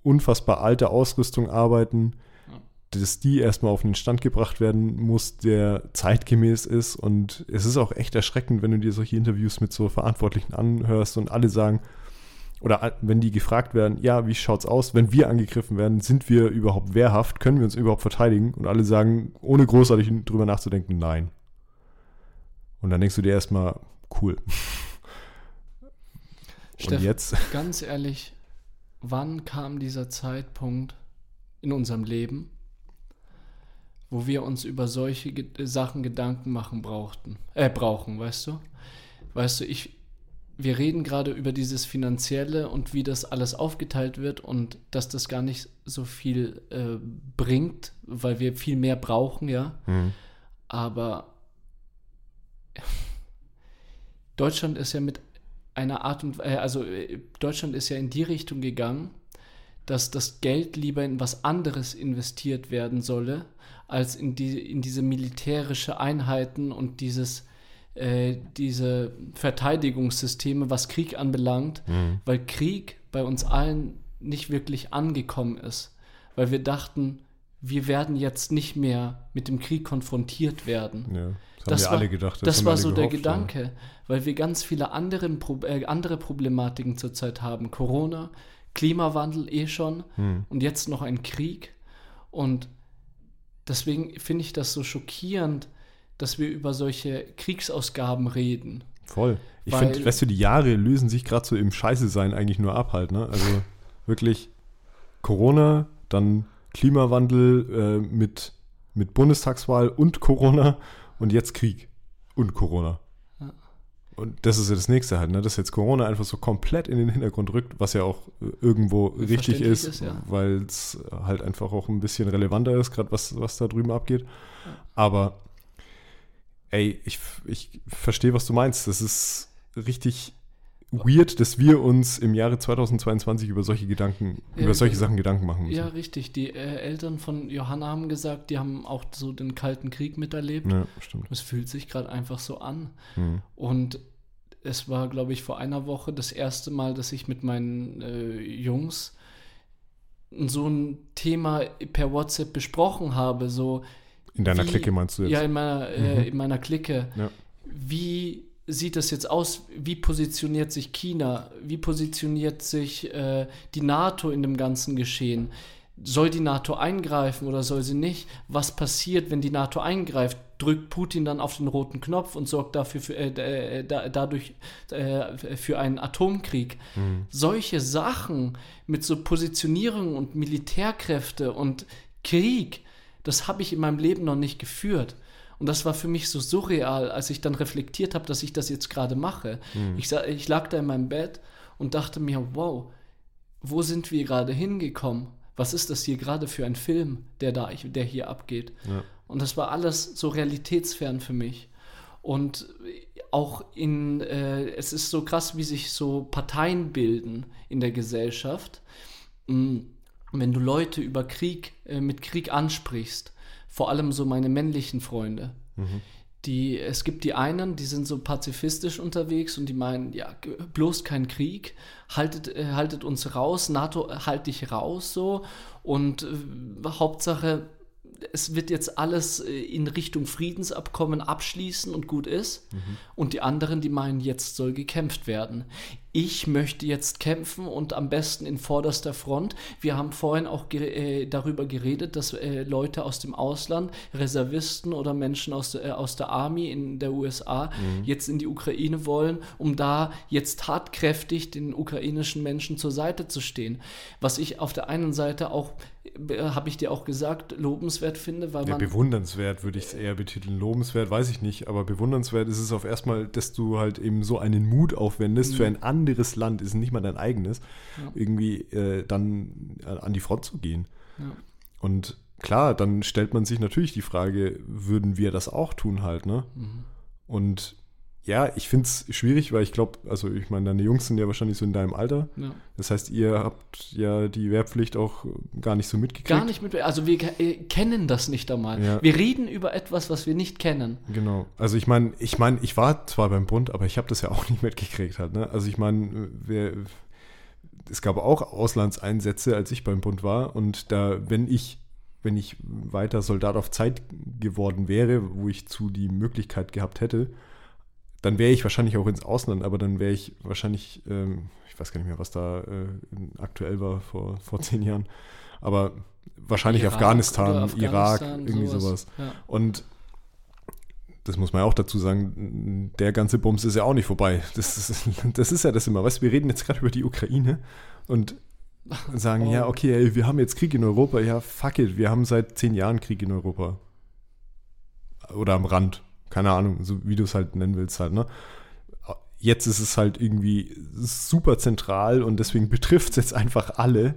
unfassbar alter Ausrüstung arbeiten, dass die erstmal auf den Stand gebracht werden muss, der zeitgemäß ist. Und es ist auch echt erschreckend, wenn du dir solche Interviews mit so Verantwortlichen anhörst und alle sagen, oder wenn die gefragt werden, ja, wie schaut's aus, wenn wir angegriffen werden, sind wir überhaupt wehrhaft, können wir uns überhaupt verteidigen? Und alle sagen, ohne großartig drüber nachzudenken, nein. Und dann denkst du dir erstmal, cool. Steff, und jetzt? Ganz ehrlich, wann kam dieser Zeitpunkt in unserem Leben, wo wir uns über solche Sachen Gedanken machen brauchten, äh, brauchen, weißt du? Weißt du, ich, wir reden gerade über dieses Finanzielle und wie das alles aufgeteilt wird und dass das gar nicht so viel äh, bringt, weil wir viel mehr brauchen, ja. Mhm. Aber Deutschland ist ja mit einer Art und äh, also äh, Deutschland ist ja in die Richtung gegangen, dass das Geld lieber in was anderes investiert werden solle, als in, die, in diese militärische Einheiten und dieses äh, diese Verteidigungssysteme, was Krieg anbelangt, mhm. weil Krieg bei uns allen nicht wirklich angekommen ist, weil wir dachten, wir werden jetzt nicht mehr mit dem Krieg konfrontiert werden. Ja, das, das haben wir war, alle gedacht. Das, das war so der Gedanke, ja. weil wir ganz viele andere, äh, andere Problematiken zurzeit haben. Corona, Klimawandel eh schon hm. und jetzt noch ein Krieg. Und deswegen finde ich das so schockierend, dass wir über solche Kriegsausgaben reden. Voll. Ich finde, weißt du, die Jahre lösen sich gerade so im Scheiße-Sein eigentlich nur ab halt, ne? Also wirklich Corona, dann Klimawandel äh, mit, mit Bundestagswahl und Corona und jetzt Krieg und Corona. Ja. Und das ist ja das nächste halt, ne? dass jetzt Corona einfach so komplett in den Hintergrund rückt, was ja auch äh, irgendwo richtig ist, ist ja. weil es halt einfach auch ein bisschen relevanter ist, gerade was, was da drüben abgeht. Ja. Aber ey, ich, ich verstehe, was du meinst. Das ist richtig weird, dass wir uns im Jahre 2022 über solche Gedanken, Ja, über solche. Sachen Gedanken machen müssen. Ja, richtig. Die äh, Eltern von Johanna haben gesagt, die haben auch so den Kalten Krieg miterlebt. Ja, stimmt. Es fühlt sich gerade einfach so an. Mhm. Und es war, glaube ich, vor einer Woche das erste Mal, dass ich mit meinen äh, Jungs so ein Thema per WhatsApp besprochen habe. So, In deiner Wie- Clique meinst du jetzt? ja, in meiner, äh, Mhm. in meiner Clique. Ja. Wie sieht das jetzt aus? Wie positioniert sich China? Wie positioniert sich äh, die NATO in dem ganzen Geschehen? Soll die NATO eingreifen oder soll sie nicht? Was passiert, wenn die NATO eingreift? Drückt Putin dann auf den roten Knopf und sorgt dafür für, äh, äh, da, dadurch äh, für einen Atomkrieg? Mhm. Solche Sachen mit so Positionierung und Militärkräfte und Krieg, das habe ich in meinem Leben noch nicht geführt. Und das war für mich so surreal, als ich dann reflektiert habe, dass ich das jetzt gerade mache. Ich, sa- ich lag da in meinem Bett und dachte mir, wow, wo sind wir gerade hingekommen? Was ist das hier gerade für ein Film, der da, der hier abgeht? Ja. Und das war alles so realitätsfern für mich. Und auch in, äh, es ist so krass, wie sich so Parteien bilden in der Gesellschaft. Mm, Wenn du Leute über Krieg, äh, mit Krieg ansprichst, vor allem so meine männlichen Freunde, die, es gibt die einen, die sind so pazifistisch unterwegs und die meinen, ja, bloß kein Krieg, haltet, äh, haltet uns raus, NATO, äh, halt dich raus so und äh, Hauptsache, es wird jetzt alles äh, in Richtung Friedensabkommen abschließen und gut ist. Und die anderen, die meinen, jetzt soll gekämpft werden. Ich möchte jetzt kämpfen und am besten in vorderster Front. Wir haben vorhin auch äh, darüber geredet, dass äh, Leute aus dem Ausland, Reservisten oder Menschen aus, der- äh, aus der Army in der USA jetzt in die Ukraine wollen, um da jetzt tatkräftig den ukrainischen Menschen zur Seite zu stehen. Was ich auf der einen Seite auch, habe ich dir auch gesagt, lobenswert finde, weil Ja, man bewundernswert würde ich es eher betiteln. Lobenswert weiß ich nicht, aber bewundernswert ist es auf erstmal, dass du halt eben so einen Mut aufwendest für ein anderes Land, ist nicht mal dein eigenes, Ja. irgendwie äh, dann äh, an die Front zu gehen. Ja. Und klar, dann stellt man sich natürlich die Frage, würden wir das auch tun halt, ne? Mhm. Und ja, ich finde es schwierig, weil ich glaube, also ich meine, deine Jungs sind ja wahrscheinlich so in deinem Alter. ja. Das heißt, ihr habt ja die Wehrpflicht auch gar nicht so mitgekriegt. Gar nicht mit. Also wir äh, kennen das nicht einmal. Ja. Wir reden über etwas, was wir nicht kennen. Genau. Also ich meine, ich meine, ich war zwar beim Bund, aber ich habe das ja auch nicht mitgekriegt halt. Ne? Also ich meine, es gab auch Auslandseinsätze, als ich beim Bund war. Und da, wenn ich, wenn ich weiter Soldat auf Zeit geworden wäre, wo ich zu die Möglichkeit gehabt hätte, dann wäre ich wahrscheinlich auch ins Ausland, aber dann wäre ich wahrscheinlich, ähm, ich weiß gar nicht mehr, was da äh, aktuell war vor, vor zehn Jahren, aber wahrscheinlich Irak Afghanistan, Afghanistan, Irak, irgendwie sowas. Ja. Und das muss man ja auch dazu sagen, der ganze Bums ist ja auch nicht vorbei. Das ist, das ist ja das immer. Weißt du, wir reden jetzt gerade über die Ukraine und sagen, Oh. ja, okay, ey, wir haben jetzt Krieg in Europa. Ja, fuck it, wir haben seit zehn Jahren Krieg in Europa. Oder am Rand. Keine Ahnung, so wie du es halt nennen willst halt, ne? Jetzt ist es halt irgendwie super zentral und deswegen betrifft es jetzt einfach alle.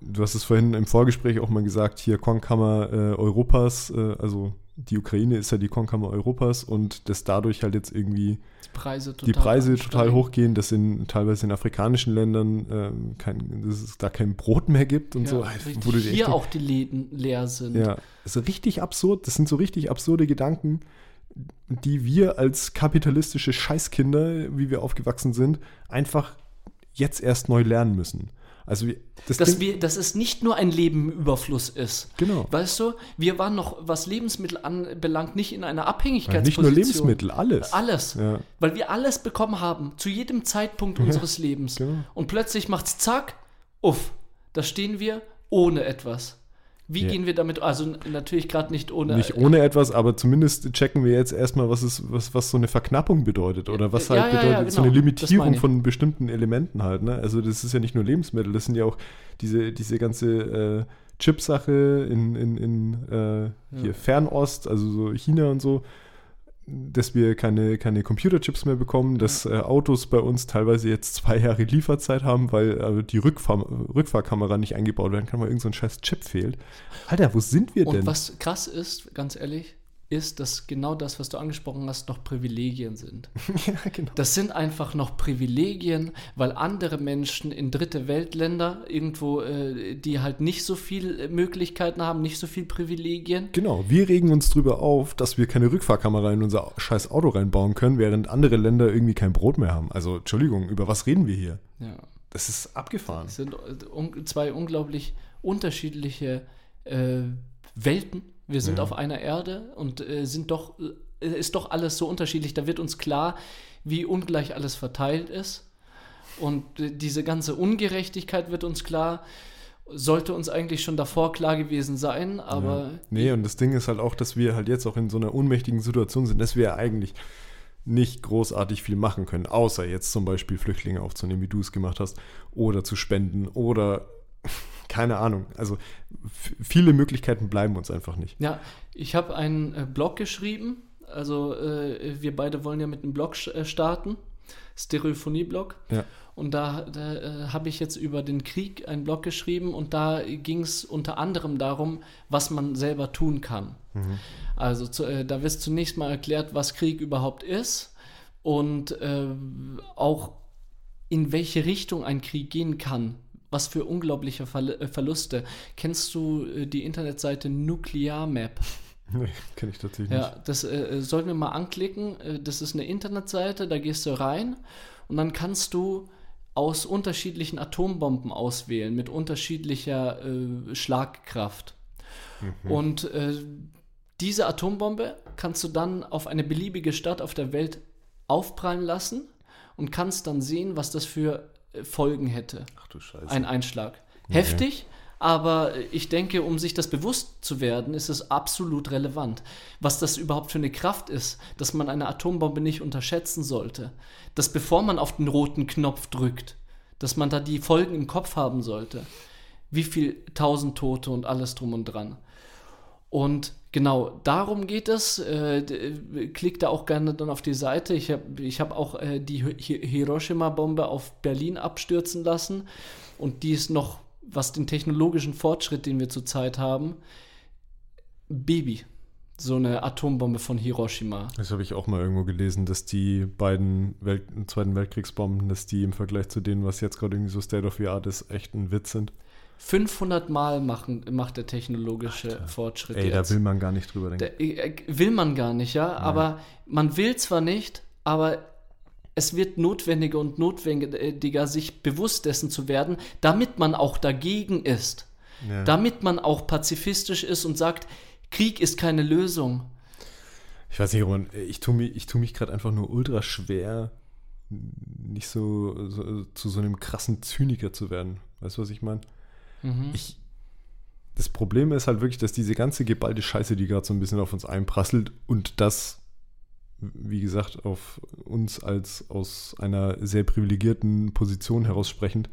Du hast es vorhin im Vorgespräch auch mal gesagt, hier Kornkammer äh, Europas, äh, also die Ukraine ist ja die Kornkammer Europas und dass dadurch halt jetzt irgendwie Die Preise total die Preise total hochgehen, dass in teilweise in afrikanischen Ländern ähm, kein, dass es da kein Brot mehr gibt und Ja, so. richtig. Wo du Hier auch die Läden leer sind. ja, das ist richtig absurd. Das sind so richtig absurde Gedanken, die wir als kapitalistische Scheißkinder, wie wir aufgewachsen sind, einfach jetzt erst neu lernen müssen. Also das Dass, Ding- wir, dass es nicht nur ein Leben im Überfluss ist. Genau. Weißt du, wir waren noch, was Lebensmittel anbelangt, nicht in einer Ja, Abhängigkeitsposition. nicht nur Lebensmittel, alles. Alles. Ja. Weil wir alles bekommen haben, zu jedem Zeitpunkt unseres Lebens. genau. Und plötzlich macht's zack, uff, da stehen wir ohne etwas. Wie Ja. gehen wir damit? Also natürlich gerade nicht ohne. Nicht ohne etwas, aber zumindest checken wir jetzt erstmal, was, ist, was, was so eine Verknappung bedeutet oder was halt ja, ja, bedeutet, so genau. eine Das meine Limitierung von bestimmten Elementen halt. Ne? Also das ist ja nicht nur Lebensmittel, das sind ja auch diese, diese ganze äh, Chip-Sache in, in, in äh, hier. Fernost, also so China und so, dass wir keine, keine Computerchips mehr bekommen, dass äh, Autos bei uns teilweise jetzt zwei Jahre Lieferzeit haben, weil äh, die Rückfahr Rückfahrkamera nicht eingebaut werden kann, weil irgend so ein scheiß Chip fehlt. Alter, wo sind wir Und denn? was krass ist, ganz ehrlich, ist, dass genau das, was du angesprochen hast, noch Privilegien sind. ja, genau. Das sind einfach noch Privilegien, weil andere Menschen in dritte Weltländer irgendwo, äh, die halt nicht so viel Möglichkeiten haben, nicht so viel Privilegien. Genau, wir regen uns drüber auf, dass wir keine Rückfahrkamera in unser scheiß Auto reinbauen können, während andere Länder irgendwie kein Brot mehr haben. Also, Entschuldigung, über was reden wir hier? Ja. Das ist abgefahren. Das sind äh, zwei unglaublich unterschiedliche äh, Welten. Wir sind Ja. auf einer Erde und äh, sind doch, äh, ist doch alles so unterschiedlich. Da wird uns klar, wie ungleich alles verteilt ist. Und äh, diese ganze Ungerechtigkeit wird uns klar. Sollte uns eigentlich schon davor klar gewesen sein, aber Ja. Nee, und das Ding ist halt auch, dass wir halt jetzt auch in so einer ohnmächtigen Situation sind, dass wir eigentlich nicht großartig viel machen können, außer jetzt zum Beispiel Flüchtlinge aufzunehmen, wie du es gemacht hast, oder zu spenden oder keine Ahnung. Also viele Möglichkeiten bleiben uns einfach nicht. Ja, ich habe einen äh, Blog geschrieben. Also äh, wir beide wollen ja mit einem Blog äh, starten. Stereophonie-Blog. Ja. Und da, da äh, habe ich jetzt über den Krieg einen Blog geschrieben und da ging es unter anderem darum, was man selber tun kann. Also zu, da wird zunächst mal erklärt, was Krieg überhaupt ist und auch in welche Richtung ein Krieg gehen kann. Was für unglaubliche Verl äh, Verluste. Kennst du äh, die Internetseite Nuclear Map? Nee, kenne ich tatsächlich Ja, das äh, sollten wir mal anklicken. Äh, das ist eine Internetseite, da gehst du rein und dann kannst du aus unterschiedlichen Atombomben auswählen mit unterschiedlicher äh, Schlagkraft. Und äh, diese Atombombe kannst du dann auf eine beliebige Stadt auf der Welt aufprallen lassen und kannst dann sehen, was das für äh, Folgen hätte. Ach du Scheiße. ein Einschlag. Heftig, aber ich denke, um sich das bewusst zu werden, ist es absolut relevant. Was das überhaupt für eine Kraft ist, dass man eine Atombombe nicht unterschätzen sollte. Dass bevor man auf den roten Knopf drückt, dass man da die Folgen im Kopf haben sollte. Wie viel tausend Tote und alles drum und dran. Und genau darum geht es. Äh, d- klick da auch gerne dann auf die Seite. Ich habe ich hab auch äh, die Hi- Hiroshima-Bombe auf Berlin abstürzen lassen. Und die ist noch, was den technologischen Fortschritt, den wir zurzeit haben, Baby. So eine Atombombe von Hiroshima. Das habe ich auch mal irgendwo gelesen, dass die beiden Welt Zweiten Weltkriegsbomben, dass die im Vergleich zu denen, was jetzt gerade irgendwie so State of the Art ist, echt ein Witz sind. 500 Mal machen, macht der technologische Fortschritt Ey, jetzt. da will man gar nicht drüber denken. Der, äh, will man gar nicht, ja. Aber man will zwar nicht, aber es wird notwendiger und notwendiger, sich bewusst dessen zu werden, damit man auch dagegen ist. Ja. Damit man auch pazifistisch ist und sagt, Krieg ist keine Lösung. Ich weiß nicht, Roman, ich tue mich, ich tu mich gerade einfach nur ultra schwer, nicht so, so zu so einem krassen Zyniker zu werden. Weißt du, was ich meine? Mhm. Ich, das Problem ist halt wirklich, dass diese ganze geballte Scheiße, die gerade so ein bisschen auf uns einprasselt und das, wie gesagt, auf uns als aus einer sehr privilegierten Position heraus sprechend,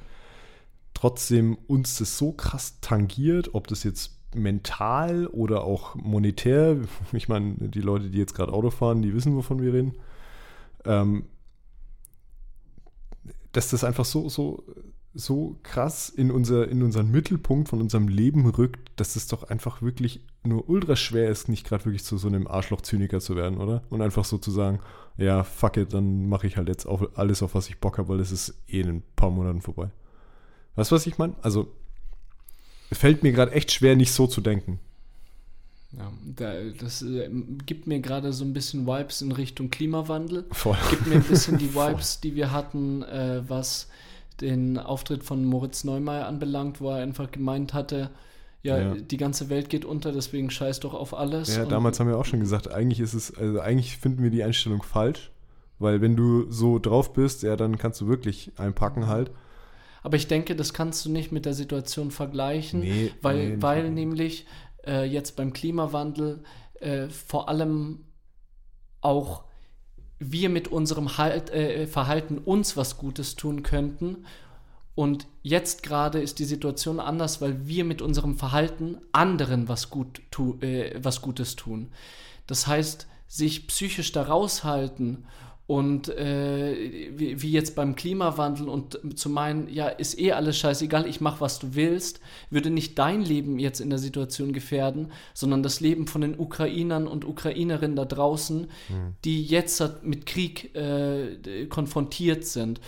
trotzdem uns das so krass tangiert, ob das jetzt mental oder auch monetär, ich meine, die Leute, die jetzt gerade Auto fahren, die wissen, wovon wir reden, ähm, dass das einfach so, so, so krass in, unser, in unseren Mittelpunkt von unserem Leben rückt, dass es doch einfach wirklich nur ultra schwer ist, nicht gerade wirklich zu so einem Arschloch-Zyniker zu werden, oder? Und einfach so zu sagen, ja, fuck it, dann mache ich halt jetzt auf alles, auf was ich Bock habe, weil es ist eh in ein paar Monaten vorbei. Weißt du, was ich meine? Also, fällt mir gerade echt schwer, nicht so zu denken. Ja, da, das äh, gibt mir gerade so ein bisschen Vibes in Richtung Klimawandel. Voll. Gibt mir ein bisschen die Voll. Vibes, die wir hatten, äh, was den Auftritt von Moritz Neumeier anbelangt, wo er einfach gemeint hatte, ja, Ja. die ganze Welt geht unter, deswegen scheiß doch auf alles. Ja, Und- damals haben wir auch schon gesagt, eigentlich ist es, also eigentlich finden wir die Einstellung falsch, weil wenn du so drauf bist, ja, dann kannst du wirklich einpacken halt. Aber ich denke, das kannst du nicht mit der Situation vergleichen, Nee, weil, nee, weil nämlich äh, jetzt beim Klimawandel äh, vor allem auch wir mit unserem halt, äh, Verhalten uns was Gutes tun könnten. Und jetzt gerade ist die Situation anders, weil wir mit unserem Verhalten anderen was, gut tu, äh, was Gutes tun. Das heißt, sich psychisch da raushalten Und äh, wie, wie, jetzt beim Klimawandel und zu meinen, ja, ist eh alles scheißegal, ich mach, was du willst, würde nicht dein Leben jetzt in der Situation gefährden, sondern das Leben von den Ukrainern und Ukrainerinnen da draußen, mhm. die jetzt mit Krieg äh, konfrontiert sind.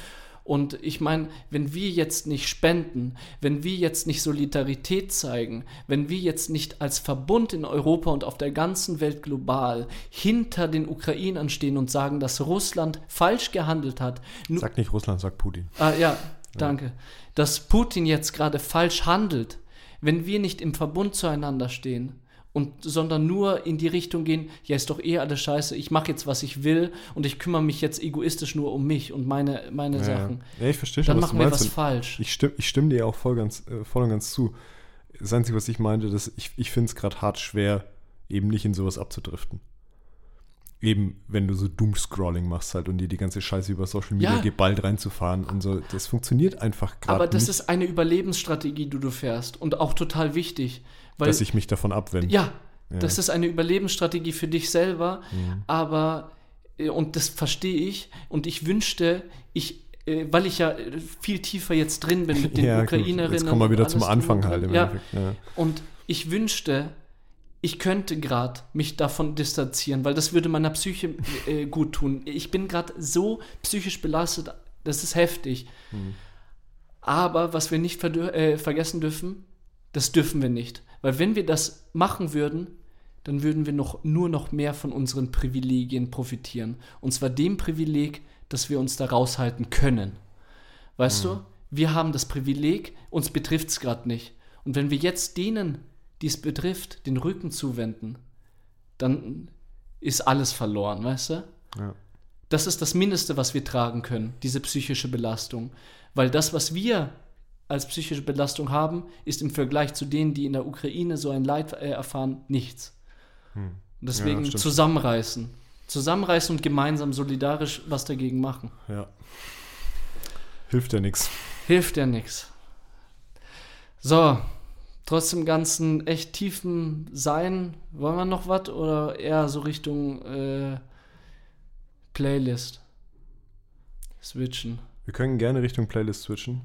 Und ich meine, wenn wir jetzt nicht spenden, wenn wir jetzt nicht Solidarität zeigen, wenn wir jetzt nicht als Verbund in Europa und auf der ganzen Welt global hinter den Ukrainern stehen und sagen, dass Russland falsch gehandelt hat. Sag nicht Russland, sag Putin. Ah ja, danke. Ja. Dass Putin jetzt gerade falsch handelt, wenn wir nicht im Verbund zueinander stehen, und sondern nur in die Richtung gehen, ja, ist doch eh alles scheiße, ich mache jetzt, was ich will und ich kümmere mich jetzt egoistisch nur um mich und meine, meine ja, Sachen. Ja, ich verstehe schon, Dann machen wir was falsch. Ich stimme, ich stimme dir auch voll, ganz, äh, voll und ganz zu. Das Einzige, was ich meinte, dass ich, ich finde es gerade hart schwer, eben nicht in sowas abzudriften. Eben, wenn du so Doom-Scrolling machst halt und dir die ganze Scheiße über Social Media ja. geballt reinzufahren und so. Das funktioniert einfach gerade Aber das nicht. ist eine Überlebensstrategie, die du fährst und auch total wichtig. Weil, dass ich mich davon abwende. Ja, ja, das ist eine Überlebensstrategie für dich selber, mhm. aber, äh, und das verstehe ich, und ich wünschte, ich, äh, weil ich ja viel tiefer jetzt drin bin mit den ja, Ukrainerinnen. Jetzt kommen wir wieder zum Anfang halt. Im ja. ja. Und ich wünschte, ich könnte gerade mich davon distanzieren, weil das würde meiner Psyche äh, gut tun. Ich bin gerade so psychisch belastet, das ist heftig. Mhm. Aber was wir nicht äh, vergessen dürfen, das dürfen wir nicht. Weil wenn wir das machen würden, dann würden wir noch, nur noch mehr von unseren Privilegien profitieren. Und zwar dem Privileg, dass wir uns da raushalten können. Weißt mhm. du, wir haben das Privileg, uns betrifft es gerade nicht. Und wenn wir jetzt denen, die es betrifft, den Rücken zuwenden, dann ist alles verloren, weißt du? Ja. Das ist das Mindeste, was wir tragen können, diese psychische Belastung. Weil das, was wir als psychische Belastung haben, ist im Vergleich zu denen, die in der Ukraine so ein Leid äh, erfahren, nichts. Hm. Deswegen ja, zusammenreißen. Zusammenreißen und gemeinsam solidarisch was dagegen machen. Ja. Hilft ja nichts. Hilft ja nichts. So, trotz dem ganzen echt tiefen Sein, wollen wir noch was oder eher so Richtung äh, Playlist switchen? Wir können gerne Richtung Playlist switchen.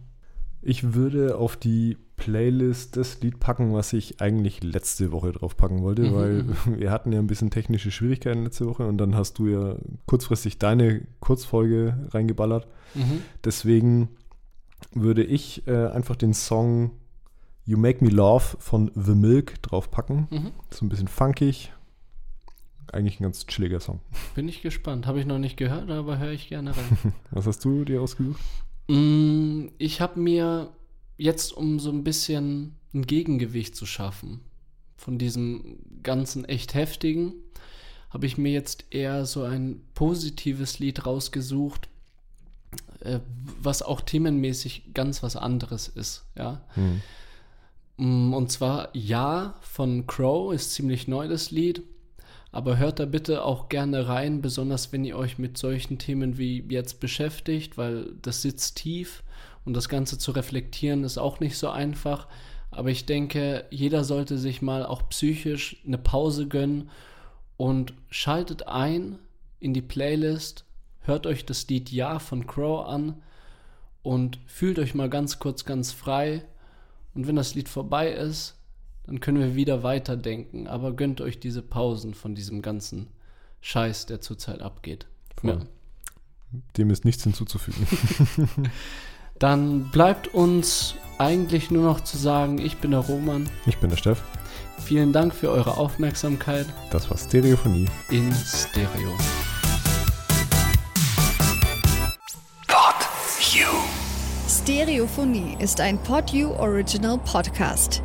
Ich würde auf die Playlist das Lied packen, was ich eigentlich letzte Woche drauf packen wollte, mhm. weil wir hatten ja ein bisschen technische Schwierigkeiten letzte Woche und dann hast du ja kurzfristig deine Kurzfolge reingeballert. Mhm. Deswegen würde ich äh, einfach den Song You Make Me Love von The Milk draufpacken. Mhm. So ein bisschen funkig. Eigentlich ein ganz chilliger Song. Bin ich gespannt. Habe ich noch nicht gehört, aber höre ich gerne rein. was hast du dir ausgesucht? Mm, ich habe mir jetzt, um so ein bisschen ein Gegengewicht zu schaffen von diesem ganzen echt heftigen, habe ich mir jetzt eher so ein positives Lied rausgesucht, äh, was auch themenmäßig ganz was anderes ist, ja. Hm. Und zwar Ja von Crow ist ziemlich neu das Lied. Aber hört da bitte auch gerne rein, besonders wenn ihr euch mit solchen Themen wie jetzt beschäftigt, weil das sitzt tief und das Ganze zu reflektieren ist auch nicht so einfach. Aber ich denke, jeder sollte sich mal auch psychisch eine Pause gönnen und schaltet ein in die Playlist, hört euch das Lied Ja von Crow an und fühlt euch mal ganz kurz ganz frei. Und wenn das Lied vorbei ist, dann können wir wieder weiterdenken. Aber gönnt euch diese Pausen von diesem ganzen Scheiß, der zurzeit abgeht. Ja. Dem ist nichts hinzuzufügen. dann bleibt uns eigentlich nur noch zu sagen, ich bin der Roman. Ich bin der Steff. Vielen Dank für eure Aufmerksamkeit. Das war Stereophonie. In Stereo. Pod You. Stereophonie ist ein Pod You Original Podcast.